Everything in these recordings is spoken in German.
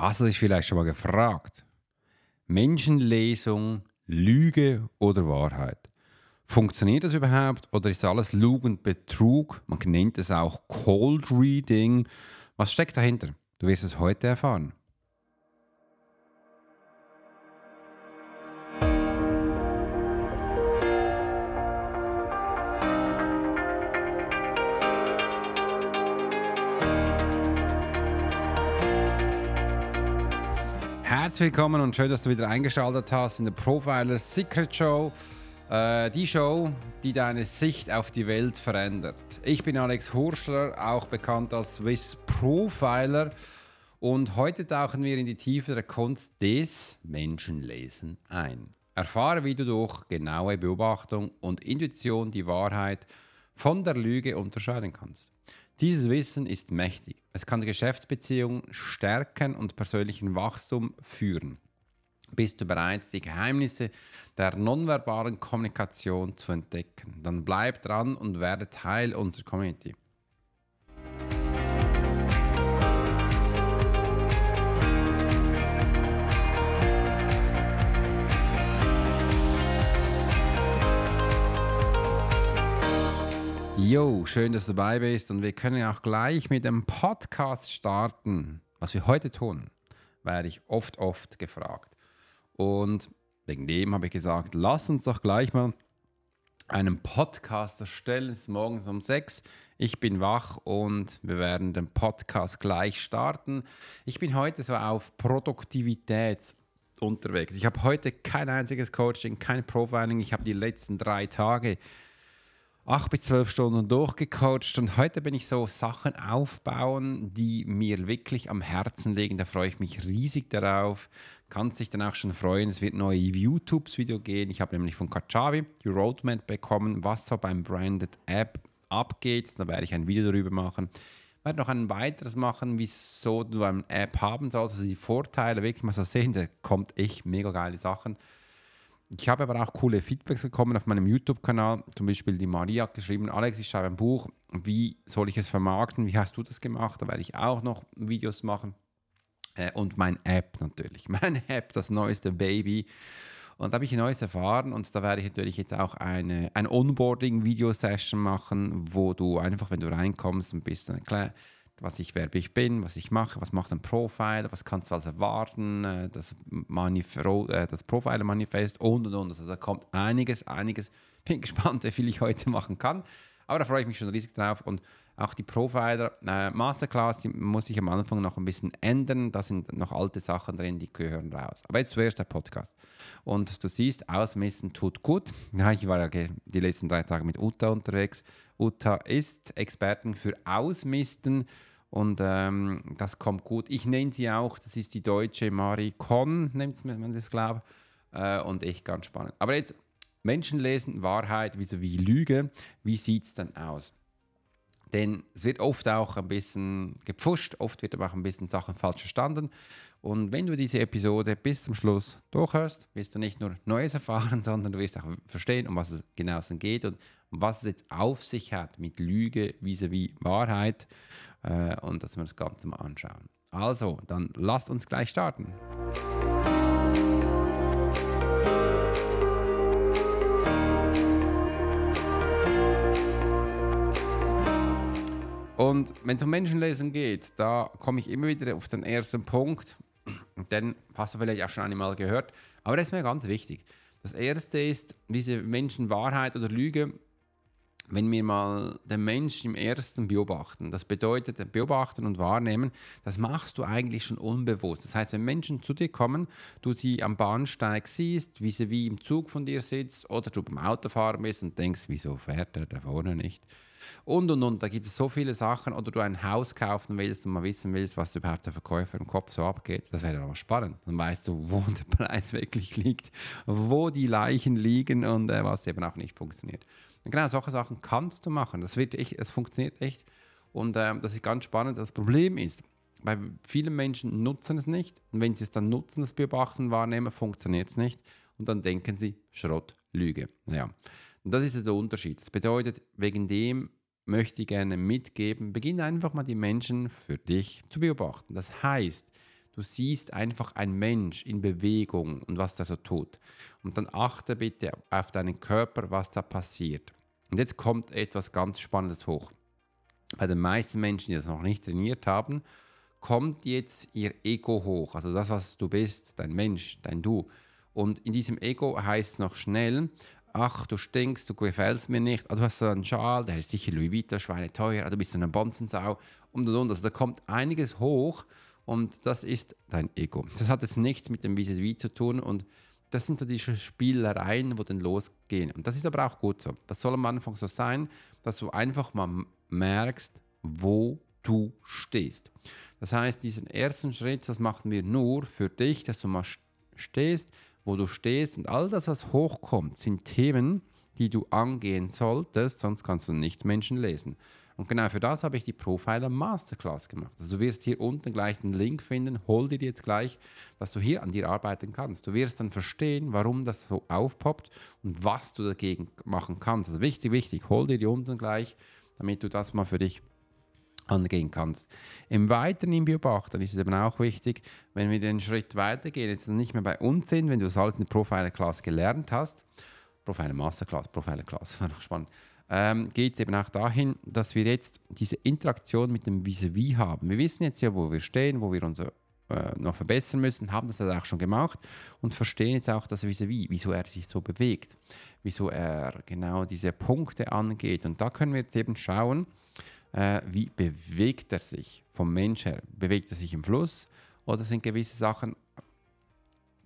Hast du dich vielleicht schon mal gefragt? Menschenlesung, Lüge oder Wahrheit? Funktioniert das überhaupt oder ist alles Lug und Betrug? Man nennt es auch Cold Reading. Was steckt dahinter? Du wirst es heute erfahren. Herzlich willkommen und schön, dass du wieder eingeschaltet hast in der Profiler Secret Show. Äh, die Show, die deine Sicht auf die Welt verändert. Ich bin Alex Hurschler, auch bekannt als Swiss Profiler. Und heute tauchen wir in die Tiefe der Kunst des Menschenlesen ein. Erfahre, wie du durch genaue Beobachtung und Intuition die Wahrheit von der Lüge unterscheiden kannst. Dieses Wissen ist mächtig. Es kann Geschäftsbeziehungen stärken und persönlichen Wachstum führen. Bist du bereit, die Geheimnisse der nonverbalen Kommunikation zu entdecken? Dann bleib dran und werde Teil unserer Community. Jo, schön, dass du dabei bist und wir können auch gleich mit dem Podcast starten. Was wir heute tun, werde ich oft, oft gefragt. Und wegen dem habe ich gesagt, lass uns doch gleich mal einen Podcast erstellen. Es ist morgens um sechs. Ich bin wach und wir werden den Podcast gleich starten. Ich bin heute so auf Produktivität unterwegs. Ich habe heute kein einziges Coaching, kein Profiling. Ich habe die letzten drei Tage acht bis zwölf Stunden durchgecoacht und heute bin ich so Sachen aufbauen, die mir wirklich am Herzen liegen. Da freue ich mich riesig darauf. Kannst dich dann auch schon freuen. Es wird neue YouTube-Video gehen. Ich habe nämlich von Kajabi die Roadmap bekommen, was so beim Branded App abgeht. Da werde ich ein Video darüber machen. Ich werde noch ein weiteres machen, wieso du eine App haben sollst, also die Vorteile wirklich mal so sehen. Da kommt echt mega geile Sachen. Ich habe aber auch coole Feedbacks bekommen auf meinem YouTube-Kanal. Zum Beispiel die Maria hat geschrieben, Alex, ich schreibe ein Buch. Wie soll ich es vermarkten? Wie hast du das gemacht? Da werde ich auch noch Videos machen. Äh, und mein App natürlich. Meine App, das neueste Baby. Und da habe ich Neues erfahren und da werde ich natürlich jetzt auch eine, eine Onboarding-Video-Session machen, wo du einfach, wenn du reinkommst, ein bisschen erklärst, was ich, wer ich bin, was ich mache, was macht ein Profiler, was kannst du also erwarten, äh, das, äh, das Profiler-Manifest und und und. Also da kommt einiges, einiges. Bin gespannt, wie viel ich heute machen kann. Aber da freue ich mich schon riesig drauf. Und auch die Profiler äh, Masterclass, die muss ich am Anfang noch ein bisschen ändern. Da sind noch alte Sachen drin, die gehören raus. Aber jetzt zuerst der Podcast. Und du siehst, Ausmessen tut gut. Ja, ich war ja die letzten drei Tage mit Uta unterwegs. Uta ist Expertin für Ausmisten und ähm, das kommt gut. Ich nenne sie auch, das ist die deutsche Marie Con, nennt man das, glaube ich. Äh, und echt ganz spannend. Aber jetzt Menschenlesen, Wahrheit, wie, wie Lüge, wie sieht es denn aus? Denn es wird oft auch ein bisschen gepfuscht, oft wird aber auch ein bisschen Sachen falsch verstanden. Und wenn du diese Episode bis zum Schluss durchhörst, wirst du nicht nur Neues erfahren, sondern du wirst auch verstehen, um was es genau geht und was es jetzt auf sich hat mit Lüge vis-à-vis -vis Wahrheit äh, und dass wir das Ganze mal anschauen. Also, dann lasst uns gleich starten. Und wenn es um Menschenlesen geht, da komme ich immer wieder auf den ersten Punkt. Den hast du vielleicht auch schon einmal gehört. Aber das ist mir ganz wichtig. Das erste ist, diese Menschenwahrheit oder Lüge wenn wir mal den Menschen im ersten beobachten, das bedeutet beobachten und wahrnehmen, das machst du eigentlich schon unbewusst. Das heißt, wenn Menschen zu dir kommen, du sie am Bahnsteig siehst, wie sie wie im Zug von dir sitzt oder du beim Autofahren bist und denkst, wieso fährt er da vorne nicht? Und und und, da gibt es so viele Sachen. Oder du ein Haus kaufen willst und mal wissen willst, was überhaupt der Verkäufer im Kopf so abgeht. Das wäre dann auch spannend. Dann weißt du, wo der Preis wirklich liegt, wo die Leichen liegen und äh, was eben auch nicht funktioniert. Genau, solche Sachen kannst du machen. Das wird echt, es funktioniert echt. Und ähm, das ist ganz spannend. Das Problem ist, weil viele Menschen nutzen es nicht. Und wenn sie es dann nutzen, das Beobachten, wahrnehmen, funktioniert es nicht. Und dann denken sie, Schrott, Lüge. Ja. Und das ist der Unterschied. Das bedeutet, wegen dem möchte ich gerne mitgeben, beginne einfach mal die Menschen für dich zu beobachten. Das heißt, Du siehst einfach einen Mensch in Bewegung und was der so tut. Und dann achte bitte auf deinen Körper, was da passiert. Und jetzt kommt etwas ganz Spannendes hoch. Bei den meisten Menschen, die das noch nicht trainiert haben, kommt jetzt ihr Ego hoch. Also das, was du bist, dein Mensch, dein Du. Und in diesem Ego heißt es noch schnell, ach, du stinkst, du gefällst mir nicht, ah, du hast so einen Schal, der ist sicher Louis Vuitton, Schweine teuer, ah, du bist eine Bonzensau und und und. Also da kommt einiges hoch und das ist dein Ego. Das hat jetzt nichts mit dem Vis-à-vis zu tun und das sind so diese Spielereien, wo dann losgehen. Und das ist aber auch gut so. Das soll am Anfang so sein, dass du einfach mal merkst, wo du stehst. Das heißt, diesen ersten Schritt, das machen wir nur für dich, dass du mal stehst, wo du stehst und all das, was hochkommt, sind Themen, die du angehen solltest, sonst kannst du nicht Menschen lesen. Und genau für das habe ich die Profiler Masterclass gemacht. Also du wirst hier unten gleich den Link finden, hol dir jetzt gleich, dass du hier an dir arbeiten kannst. Du wirst dann verstehen, warum das so aufpoppt und was du dagegen machen kannst. Also wichtig, wichtig, hol dir die unten gleich, damit du das mal für dich angehen kannst. Im Weiteren im Beobachten ist es eben auch wichtig, wenn wir den Schritt weitergehen, jetzt nicht mehr bei uns sind, wenn du das alles in der Profiler-Class gelernt hast, Profiler Masterclass, Profiler Class, war noch spannend, ähm, geht es eben auch dahin, dass wir jetzt diese Interaktion mit dem Vis-a-vis -vis haben. Wir wissen jetzt ja, wo wir stehen, wo wir uns äh, noch verbessern müssen, haben das auch schon gemacht und verstehen jetzt auch das Vis-a-vis, -vis, wieso er sich so bewegt, wieso er genau diese Punkte angeht. Und da können wir jetzt eben schauen, äh, wie bewegt er sich vom Mensch her? Bewegt er sich im Fluss oder sind gewisse Sachen ein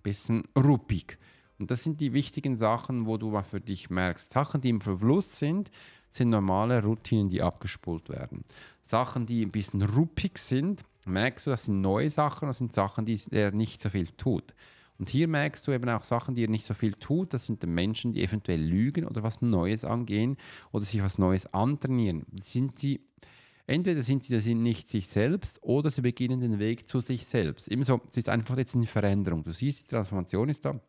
bisschen ruppig? Und das sind die wichtigen Sachen, wo du für dich merkst. Sachen, die im Fluss sind, sind normale Routinen, die abgespult werden. Sachen, die ein bisschen ruppig sind, merkst du, das sind neue Sachen, das sind Sachen, die er nicht so viel tut. Und hier merkst du eben auch Sachen, die er nicht so viel tut. Das sind die Menschen, die eventuell lügen oder was Neues angehen oder sich was Neues antrainieren. Sind sie, entweder sind sie das nicht sich selbst oder sie beginnen den Weg zu sich selbst. Ebenso, es ist einfach jetzt eine Veränderung. Du siehst, die Transformation ist da.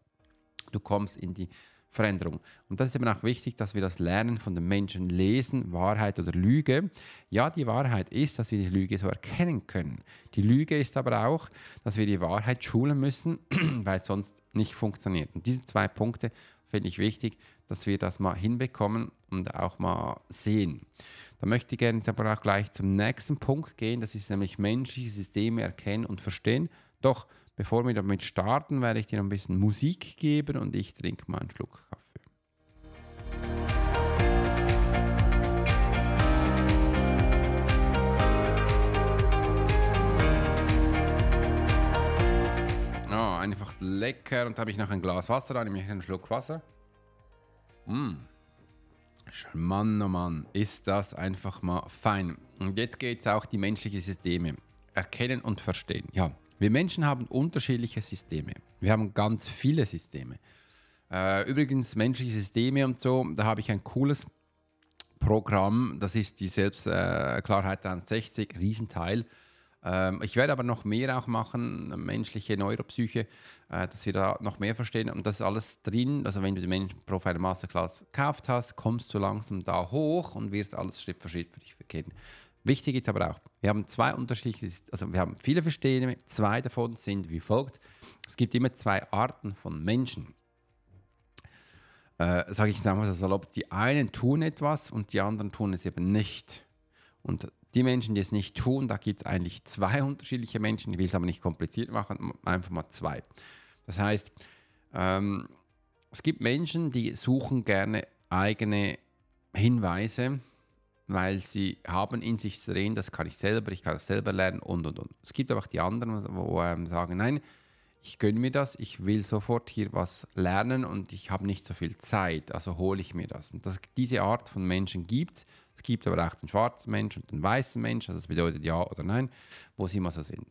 Du kommst in die Veränderung. Und das ist eben auch wichtig, dass wir das lernen von den Menschen lesen, Wahrheit oder Lüge. Ja, die Wahrheit ist, dass wir die Lüge so erkennen können. Die Lüge ist aber auch, dass wir die Wahrheit schulen müssen, weil es sonst nicht funktioniert. Und diese zwei Punkte finde ich wichtig, dass wir das mal hinbekommen und auch mal sehen. Da möchte ich gerne jetzt aber auch gleich zum nächsten Punkt gehen. Das ist nämlich menschliche Systeme erkennen und verstehen. Doch Bevor wir damit starten, werde ich dir ein bisschen Musik geben und ich trinke mal einen Schluck Kaffee. Oh, einfach lecker und habe ich noch ein Glas Wasser, da nehme ich einen Schluck Wasser. Mm. Mann, oh Mann, ist das einfach mal fein. Und jetzt geht es auch die menschlichen Systeme erkennen und verstehen. Ja, wir Menschen haben unterschiedliche Systeme. Wir haben ganz viele Systeme. Äh, übrigens, menschliche Systeme und so, da habe ich ein cooles Programm, das ist die Selbstklarheit äh, 360, Riesenteil. Ähm, ich werde aber noch mehr auch machen, menschliche Neuropsyche, äh, dass wir da noch mehr verstehen und das ist alles drin. Also wenn du die Menschen Profile Masterclass gekauft hast, kommst du langsam da hoch und wirst alles Schritt für Schritt für dich verkehren. Wichtig ist aber auch, wir haben zwei unterschiedliche, also wir haben viele Systeme, zwei davon sind wie folgt. Es gibt immer zwei Arten von Menschen. Äh, Sage ich es so salopp, die einen tun etwas und die anderen tun es eben nicht. Und die Menschen, die es nicht tun, da gibt es eigentlich zwei unterschiedliche Menschen. Ich will es aber nicht kompliziert machen, einfach mal zwei. Das heißt, ähm, es gibt Menschen, die suchen gerne eigene Hinweise weil sie haben in sich drin, das kann ich selber, ich kann das selber lernen und und und. Es gibt aber auch die anderen, wo ähm, sagen, nein, ich gönne mir das, ich will sofort hier was lernen und ich habe nicht so viel Zeit, also hole ich mir das. Und das, diese Art von Menschen gibt es. Es gibt aber auch den schwarzen Mensch und den weißen Mensch, also das bedeutet ja oder nein, wo sie immer so sind.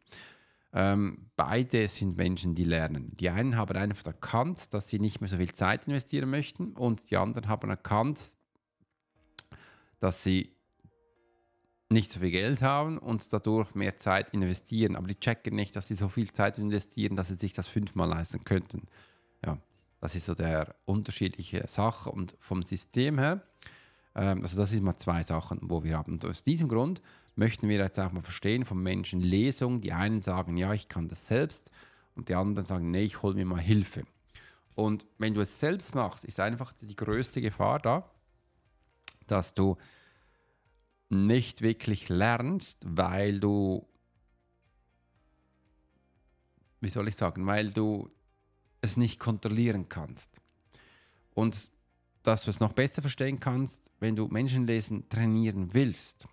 Ähm, beide sind Menschen, die lernen. Die einen haben einfach erkannt, dass sie nicht mehr so viel Zeit investieren möchten und die anderen haben erkannt, dass sie nicht so viel Geld haben und dadurch mehr Zeit investieren. Aber die checken nicht, dass sie so viel Zeit investieren, dass sie sich das fünfmal leisten könnten. Ja, das ist so der unterschiedliche Sache und vom System her. Ähm, also das sind mal zwei Sachen, wo wir haben. Und aus diesem Grund möchten wir jetzt auch mal verstehen von Menschen Lesung. Die einen sagen, ja, ich kann das selbst und die anderen sagen, nee, ich hole mir mal Hilfe. Und wenn du es selbst machst, ist einfach die größte Gefahr da, dass du nicht wirklich lernst, weil du, wie soll ich sagen, weil du es nicht kontrollieren kannst. Und dass du es noch besser verstehen kannst, wenn du Menschenlesen trainieren willst,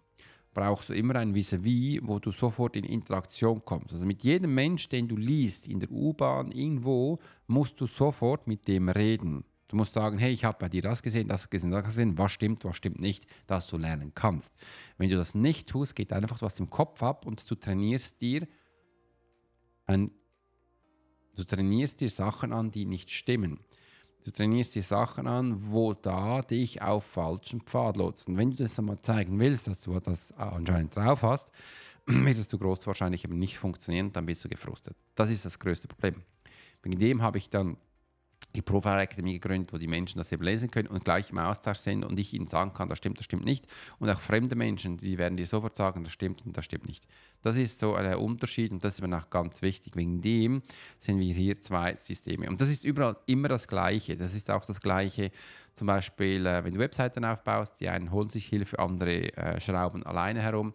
brauchst du immer ein Vis-à-vis, wo du sofort in Interaktion kommst. Also mit jedem Mensch, den du liest, in der U-Bahn, irgendwo, musst du sofort mit dem reden. Du musst sagen, hey, ich habe bei dir das gesehen, das gesehen, das gesehen, was stimmt, was stimmt nicht, dass du lernen kannst. Wenn du das nicht tust, geht einfach was im Kopf ab und du trainierst dir ein, du trainierst dir Sachen an, die nicht stimmen. Du trainierst dir Sachen an, wo da dich auf falschen Pfad lotsen. Wenn du das einmal zeigen willst, dass du das anscheinend drauf hast, wird es du groß wahrscheinlich eben nicht funktionieren, dann bist du gefrustet. Das ist das größte Problem. Wegen dem habe ich dann die Profile Academy gegründet, wo die Menschen das eben lesen können und gleich im Austausch sind und ich ihnen sagen kann, das stimmt, das stimmt nicht. Und auch fremde Menschen, die werden dir sofort sagen, das stimmt und das stimmt nicht. Das ist so ein Unterschied und das ist mir auch ganz wichtig. Wegen dem sind wir hier zwei Systeme. Und das ist überall immer das Gleiche. Das ist auch das Gleiche, zum Beispiel, äh, wenn du Webseiten aufbaust, die einen holen sich Hilfe, andere äh, schrauben alleine herum.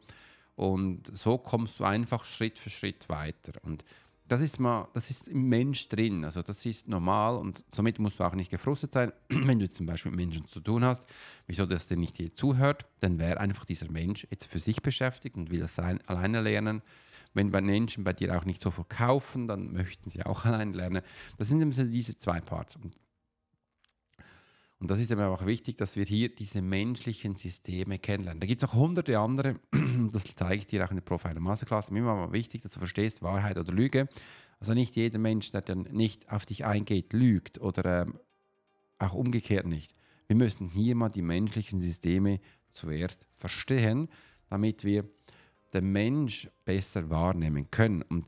Und so kommst du einfach Schritt für Schritt weiter. Und das ist mal, das ist im Mensch drin, also das ist normal und somit musst du auch nicht gefrustet sein, wenn du jetzt zum Beispiel mit Menschen zu tun hast, wieso das denn nicht dir zuhört, dann wäre einfach dieser Mensch jetzt für sich beschäftigt und will das sein, alleine lernen. Wenn bei Menschen bei dir auch nicht so verkaufen, dann möchten sie auch allein lernen. Das sind diese zwei Parts. Und und das ist aber auch wichtig, dass wir hier diese menschlichen Systeme kennenlernen. Da gibt es auch hunderte andere, das zeige ich dir auch in der Profiler Masterclass. Mir war wichtig, dass du verstehst, Wahrheit oder Lüge. Also nicht jeder Mensch, der dann nicht auf dich eingeht, lügt oder ähm, auch umgekehrt nicht. Wir müssen hier mal die menschlichen Systeme zuerst verstehen, damit wir den Mensch besser wahrnehmen können. Und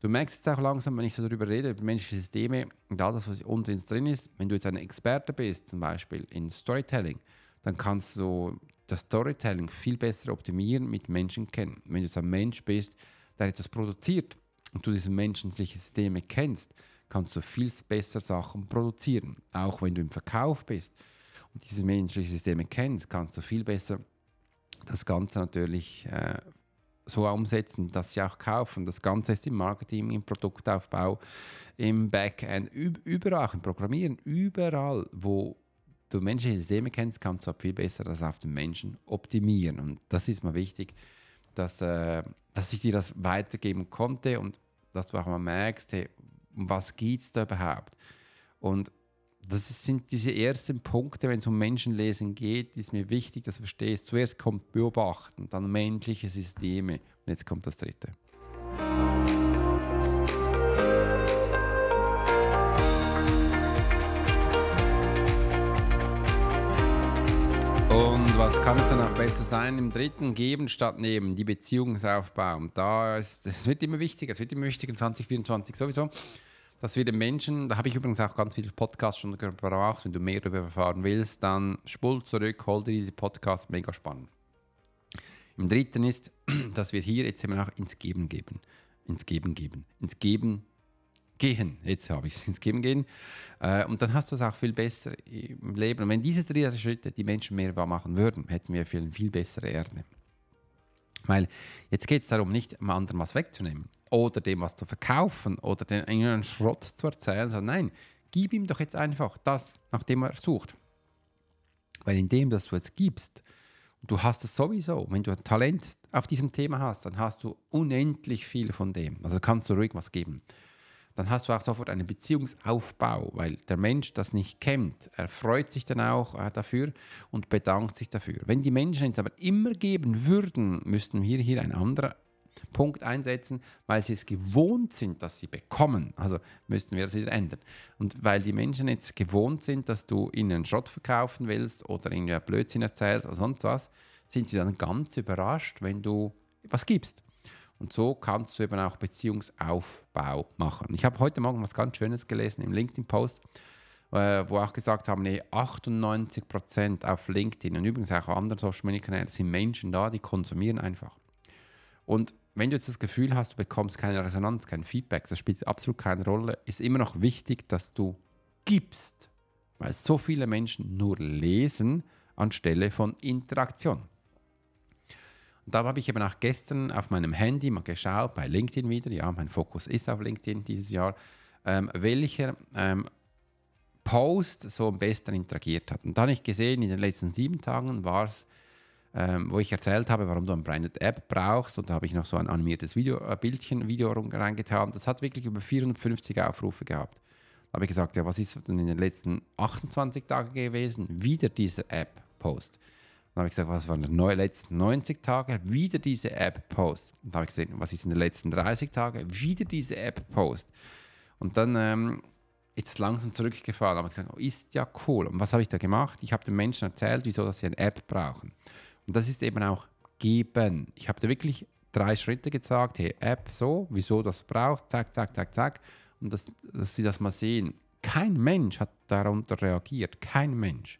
Du merkst jetzt auch langsam, wenn ich so darüber rede, über menschliche Systeme und all das, was uns drin ist, wenn du jetzt ein Experte bist, zum Beispiel in Storytelling, dann kannst du das Storytelling viel besser optimieren mit Menschen kennen. Wenn du jetzt ein Mensch bist, der etwas produziert und du diese menschlichen Systeme kennst, kannst du viel besser Sachen produzieren. Auch wenn du im Verkauf bist und diese menschlichen Systeme kennst, kannst du viel besser das Ganze natürlich äh, so umsetzen, dass sie auch kaufen. Das Ganze ist im Marketing, im Produktaufbau, im Backend, überall, auch im Programmieren, überall, wo du menschliche Systeme kennst, kannst du viel besser das auf den Menschen optimieren. Und das ist mal wichtig, dass, äh, dass ich dir das weitergeben konnte und dass du auch mal merkst, hey, um was geht es da überhaupt? Und das sind diese ersten Punkte, wenn es um Menschenlesen geht, ist mir wichtig, dass du verstehst. Zuerst kommt Beobachten, dann menschliche Systeme und jetzt kommt das dritte. Und was kann es dann auch besser sein? Im dritten geben statt nehmen, die Beziehungsaufbau. Und da ist, es wird immer wichtiger, es wird immer wichtiger in 2024 sowieso dass wir den Menschen, da habe ich übrigens auch ganz viele Podcasts schon gebraucht, wenn du mehr darüber erfahren willst, dann spul zurück, hol dir diese Podcasts, mega spannend. Im dritten ist, dass wir hier jetzt immer auch ins Geben geben. Ins Geben geben. Ins Geben gehen. Jetzt habe ich es ins Geben gehen. Äh, und dann hast du es auch viel besser im Leben. Und wenn diese drei Schritte die Menschen mehr machen würden, hätten wir viel, viel bessere Erde. Weil jetzt geht es darum, nicht dem anderen was wegzunehmen oder dem was zu verkaufen oder den einen Schrott zu erzählen, sondern nein, gib ihm doch jetzt einfach das, nach dem er sucht. Weil indem, dass du es gibst, du hast es sowieso, wenn du ein Talent auf diesem Thema hast, dann hast du unendlich viel von dem. Also kannst du ruhig was geben dann hast du auch sofort einen Beziehungsaufbau, weil der Mensch das nicht kennt. Er freut sich dann auch äh, dafür und bedankt sich dafür. Wenn die Menschen es aber immer geben würden, müssten wir hier einen anderen Punkt einsetzen, weil sie es gewohnt sind, dass sie bekommen. Also müssten wir das wieder ändern. Und weil die Menschen jetzt gewohnt sind, dass du ihnen einen Schrott verkaufen willst oder irgendwie Blödsinn erzählst oder sonst was, sind sie dann ganz überrascht, wenn du was gibst. Und so kannst du eben auch Beziehungsaufbau machen. Ich habe heute Morgen was ganz Schönes gelesen im LinkedIn-Post, äh, wo auch gesagt haben, nee, 98% auf LinkedIn und übrigens auch auf anderen Social Media Kanälen sind Menschen da, die konsumieren einfach. Und wenn du jetzt das Gefühl hast, du bekommst keine Resonanz, kein Feedback, das spielt absolut keine Rolle, ist immer noch wichtig, dass du gibst, weil so viele Menschen nur lesen anstelle von Interaktion. Und da habe ich eben auch gestern auf meinem Handy mal geschaut, bei LinkedIn wieder, ja, mein Fokus ist auf LinkedIn dieses Jahr, ähm, welcher ähm, Post so am besten interagiert hat. Und da habe ich gesehen, in den letzten sieben Tagen war es, ähm, wo ich erzählt habe, warum du eine Branded App brauchst. Und da habe ich noch so ein animiertes Video, äh, Bildchen, Video reingetan. Das hat wirklich über 450 Aufrufe gehabt. Da habe ich gesagt, ja, was ist denn in den letzten 28 Tagen gewesen? Wieder dieser App-Post. Dann habe ich gesagt, was waren die letzten 90 Tage? Wieder diese App-Post. Dann habe ich gesehen, was ist in den letzten 30 Tagen? Wieder diese App-Post. Und dann ähm, ist es langsam zurückgefahren. Aber ich gesagt, oh, ist ja cool. Und was habe ich da gemacht? Ich habe den Menschen erzählt, wieso dass sie eine App brauchen. Und das ist eben auch geben. Ich habe da wirklich drei Schritte gesagt. Hey, App so, wieso das braucht, zack, zack, zack, zack. Und das, dass sie das mal sehen. Kein Mensch hat darunter reagiert. Kein Mensch.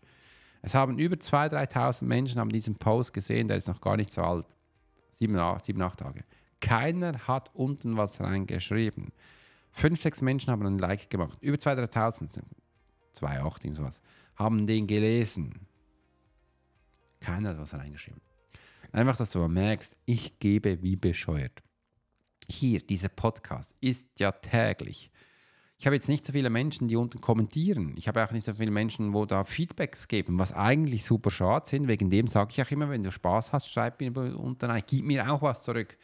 Es haben über 2.000, 3.000 Menschen haben diesen Post gesehen, der ist noch gar nicht so alt. Sieben, sieben, acht Tage. Keiner hat unten was reingeschrieben. Fünf, sechs Menschen haben einen Like gemacht. Über 2.000, 3.000, 2,8 sowas, haben den gelesen. Keiner hat was reingeschrieben. Einfach, dass du merkst, ich gebe wie bescheuert. Hier, dieser Podcast ist ja täglich ich habe jetzt nicht so viele Menschen, die unten kommentieren. Ich habe auch nicht so viele Menschen, wo da Feedbacks geben, was eigentlich super schade sind. Wegen dem sage ich auch immer, wenn du Spaß hast, schreib mir unten rein, gib mir auch was zurück.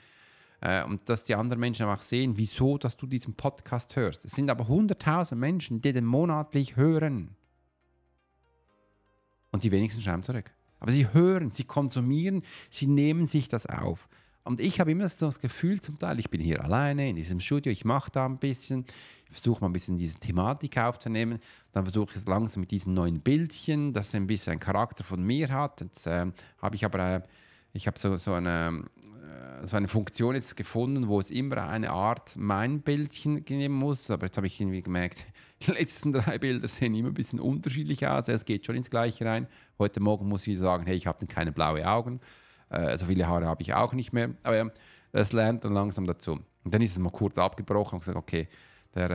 Äh, und dass die anderen Menschen auch sehen, wieso, dass du diesen Podcast hörst. Es sind aber 100.000 Menschen, die den monatlich hören. Und die wenigsten schreiben zurück. Aber sie hören, sie konsumieren, sie nehmen sich das auf. Und ich habe immer so das Gefühl zum Teil, ich bin hier alleine in diesem Studio, ich mache da ein bisschen, ich versuche mal ein bisschen diese Thematik aufzunehmen, dann versuche ich es langsam mit diesen neuen Bildchen, dass es ein bisschen einen Charakter von mir hat. Jetzt äh, habe ich aber, äh, ich habe so, so, eine, äh, so eine Funktion jetzt gefunden, wo es immer eine Art mein Bildchen nehmen muss, aber jetzt habe ich irgendwie gemerkt, die letzten drei Bilder sehen immer ein bisschen unterschiedlich aus, es geht schon ins Gleiche rein. Heute Morgen muss ich sagen, hey, ich habe keine blauen Augen. Äh, so viele Haare habe ich auch nicht mehr. Aber ja, das lernt dann langsam dazu. Und dann ist es mal kurz abgebrochen und gesagt, okay, der,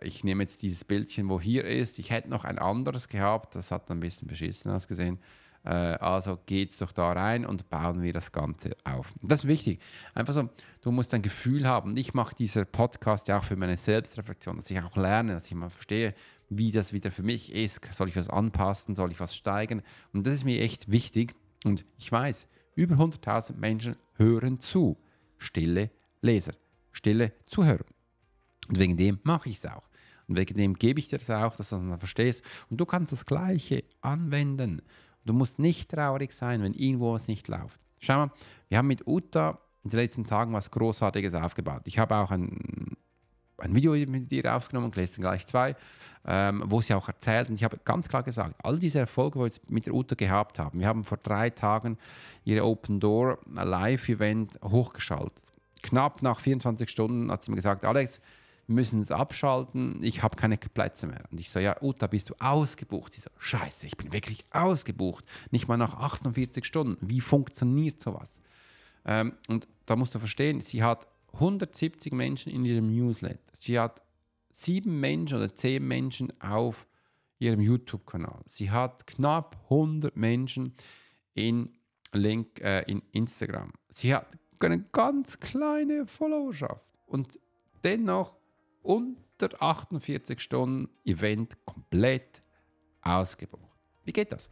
äh, ich nehme jetzt dieses Bildchen, wo hier ist. Ich hätte noch ein anderes gehabt, das hat ein bisschen beschissen ausgesehen. Äh, also geht's doch da rein und bauen wir das Ganze auf. Und das ist wichtig. Einfach so, du musst ein Gefühl haben. Ich mache dieser Podcast ja auch für meine Selbstreflexion, dass ich auch lerne, dass ich mal verstehe, wie das wieder für mich ist. Soll ich was anpassen? Soll ich was steigern? Und das ist mir echt wichtig. Und ich weiß, über 100.000 Menschen hören zu. Stille Leser, stille Zuhörer. Und wegen dem mache ich es auch. Und wegen dem gebe ich dir das auch, dass du das verstehst. Und du kannst das Gleiche anwenden. Du musst nicht traurig sein, wenn irgendwo was nicht läuft. Schau mal, wir haben mit Uta in den letzten Tagen was Großartiges aufgebaut. Ich habe auch ein ein Video mit dir aufgenommen, gelesen gleich zwei, ähm, wo sie auch erzählt. Und ich habe ganz klar gesagt, all diese Erfolge, die wir jetzt mit der Uta gehabt haben, wir haben vor drei Tagen ihre Open Door Live-Event hochgeschaltet. Knapp nach 24 Stunden hat sie mir gesagt, Alex, wir müssen es abschalten, ich habe keine Plätze mehr. Und ich so, ja, Uta, bist du ausgebucht? Sie so, scheiße, ich bin wirklich ausgebucht. Nicht mal nach 48 Stunden. Wie funktioniert sowas? Ähm, und da musst du verstehen, sie hat 170 Menschen in ihrem Newsletter. Sie hat sieben Menschen oder zehn Menschen auf ihrem YouTube-Kanal. Sie hat knapp 100 Menschen in, Link, äh, in Instagram. Sie hat eine ganz kleine Followerschaft und dennoch unter 48 Stunden Event komplett ausgebucht. Wie geht das?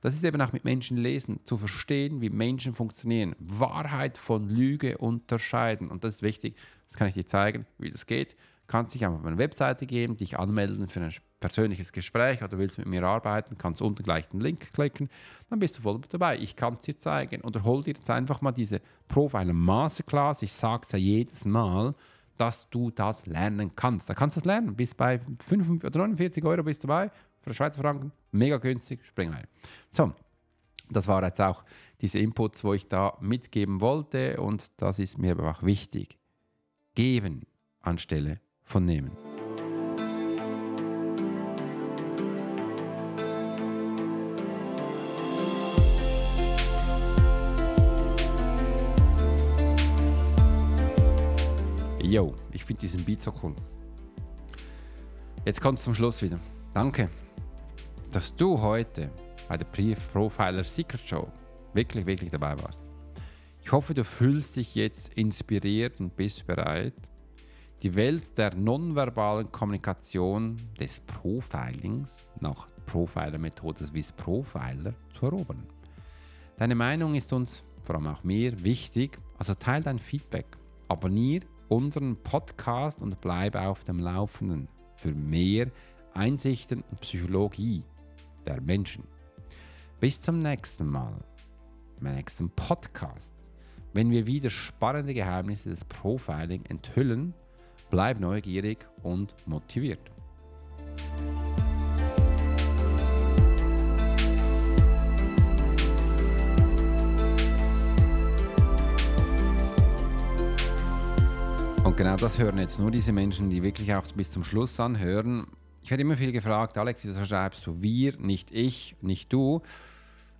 Das ist eben auch mit Menschen lesen, zu verstehen, wie Menschen funktionieren, Wahrheit von Lüge unterscheiden. Und das ist wichtig, das kann ich dir zeigen, wie das geht. Du kannst dich einfach auf meine Webseite gehen, dich anmelden für ein persönliches Gespräch oder willst mit mir arbeiten, kannst unten gleich den Link klicken, dann bist du voll dabei. Ich kann es dir zeigen. Oder hol dir jetzt einfach mal diese Profiler Masterclass. Ich sage es ja jedes Mal, dass du das lernen kannst. Da kannst du das lernen. Bis bei 45 oder 49 Euro bist du dabei für Schweizer Franken, mega günstig, spring rein. So, das war jetzt auch diese Inputs, wo ich da mitgeben wollte und das ist mir aber auch wichtig. Geben anstelle von nehmen. yo, ich finde diesen Beat so cool. Jetzt kommt es zum Schluss wieder. Danke, dass du heute bei der Profiler Secret Show wirklich, wirklich dabei warst. Ich hoffe, du fühlst dich jetzt inspiriert und bist bereit, die Welt der nonverbalen Kommunikation des Profilings nach Profiler-Methode Swiss Profiler zu erobern. Deine Meinung ist uns, vor allem auch mir, wichtig, also teile dein Feedback, abonniere unseren Podcast und bleibe auf dem Laufenden für mehr Einsichten und Psychologie der Menschen. Bis zum nächsten Mal, im nächsten Podcast, wenn wir wieder spannende Geheimnisse des Profiling enthüllen. Bleib neugierig und motiviert. Und genau das hören jetzt nur diese Menschen, die wirklich auch bis zum Schluss anhören. Ich werde immer viel gefragt, Alex, wieso schreibst du wir, nicht ich, nicht du?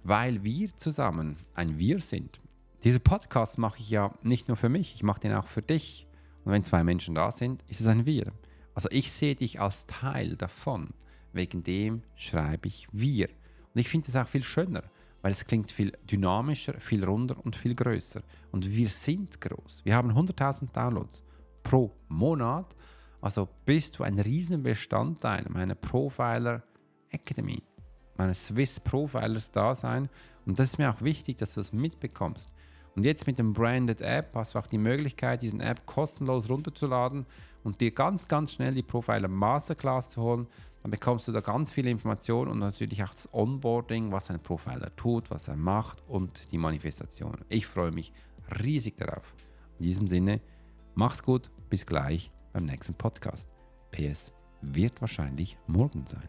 Weil wir zusammen ein Wir sind. Diese Podcast mache ich ja nicht nur für mich, ich mache den auch für dich. Und wenn zwei Menschen da sind, ist es ein Wir. Also ich sehe dich als Teil davon. Wegen dem schreibe ich wir. Und ich finde es auch viel schöner, weil es klingt viel dynamischer, viel runder und viel größer. Und wir sind groß. Wir haben 100.000 Downloads pro Monat. Also bist du ein riesen Bestandteil meiner Profiler Academy, meines Swiss Profilers Dasein. Und das ist mir auch wichtig, dass du das mitbekommst. Und jetzt mit dem Branded App hast du auch die Möglichkeit, diesen App kostenlos runterzuladen und dir ganz, ganz schnell die Profiler Masterclass zu holen. Dann bekommst du da ganz viele Informationen und natürlich auch das Onboarding, was ein Profiler tut, was er macht und die Manifestation. Ich freue mich riesig darauf. In diesem Sinne, Mach's gut, bis gleich beim nächsten Podcast. PS wird wahrscheinlich morgen sein.